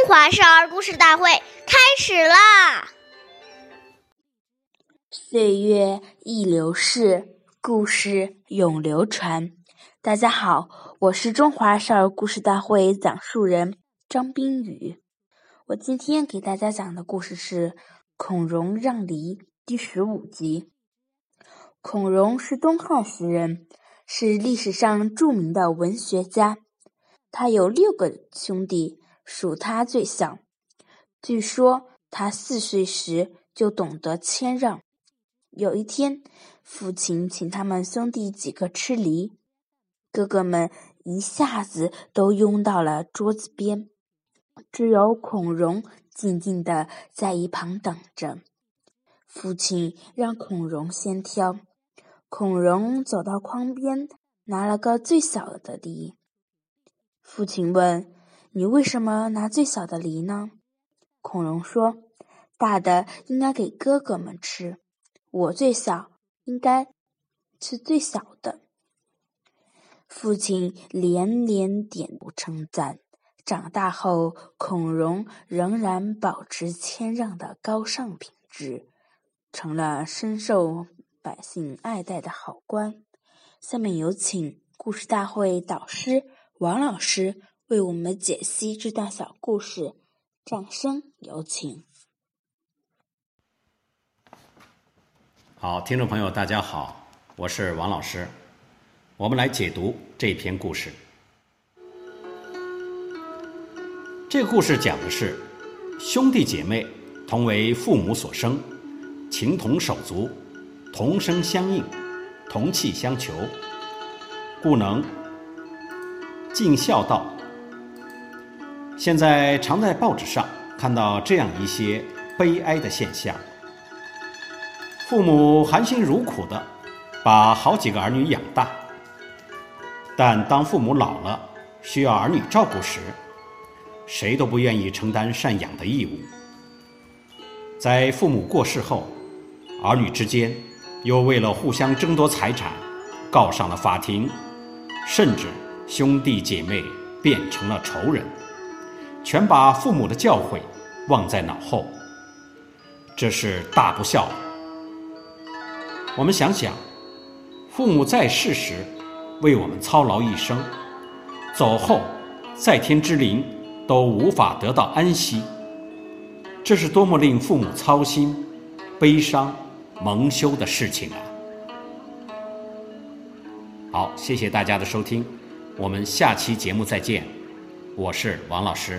中华少儿故事大会开始啦！岁月易流逝，故事永流传。大家好，我是中华少儿故事大会讲述人张冰雨。我今天给大家讲的故事是《孔融让梨》第十五集。孔融是东汉时人，是历史上著名的文学家。他有六个兄弟。属他最小。据说他四岁时就懂得谦让。有一天，父亲请他们兄弟几个吃梨，哥哥们一下子都拥到了桌子边，只有孔融静静的在一旁等着。父亲让孔融先挑，孔融走到筐边，拿了个最小的梨。父亲问。你为什么拿最小的梨呢？孔融说：“大的应该给哥哥们吃，我最小，应该吃最小的。”父亲连连点头称赞。长大后，孔融仍然保持谦让的高尚品质，成了深受百姓爱戴的好官。下面有请故事大会导师王老师。为我们解析这段小故事，掌声有请。好，听众朋友，大家好，我是王老师，我们来解读这篇故事。这故事讲的是兄弟姐妹同为父母所生，情同手足，同声相应，同气相求，故能尽孝道。现在常在报纸上看到这样一些悲哀的现象：父母含辛茹苦的把好几个儿女养大，但当父母老了需要儿女照顾时，谁都不愿意承担赡养的义务。在父母过世后，儿女之间又为了互相争夺财产，告上了法庭，甚至兄弟姐妹变成了仇人。全把父母的教诲忘在脑后，这是大不孝。我们想想，父母在世时为我们操劳一生，走后在天之灵都无法得到安息，这是多么令父母操心、悲伤、蒙羞的事情啊！好，谢谢大家的收听，我们下期节目再见。我是王老师。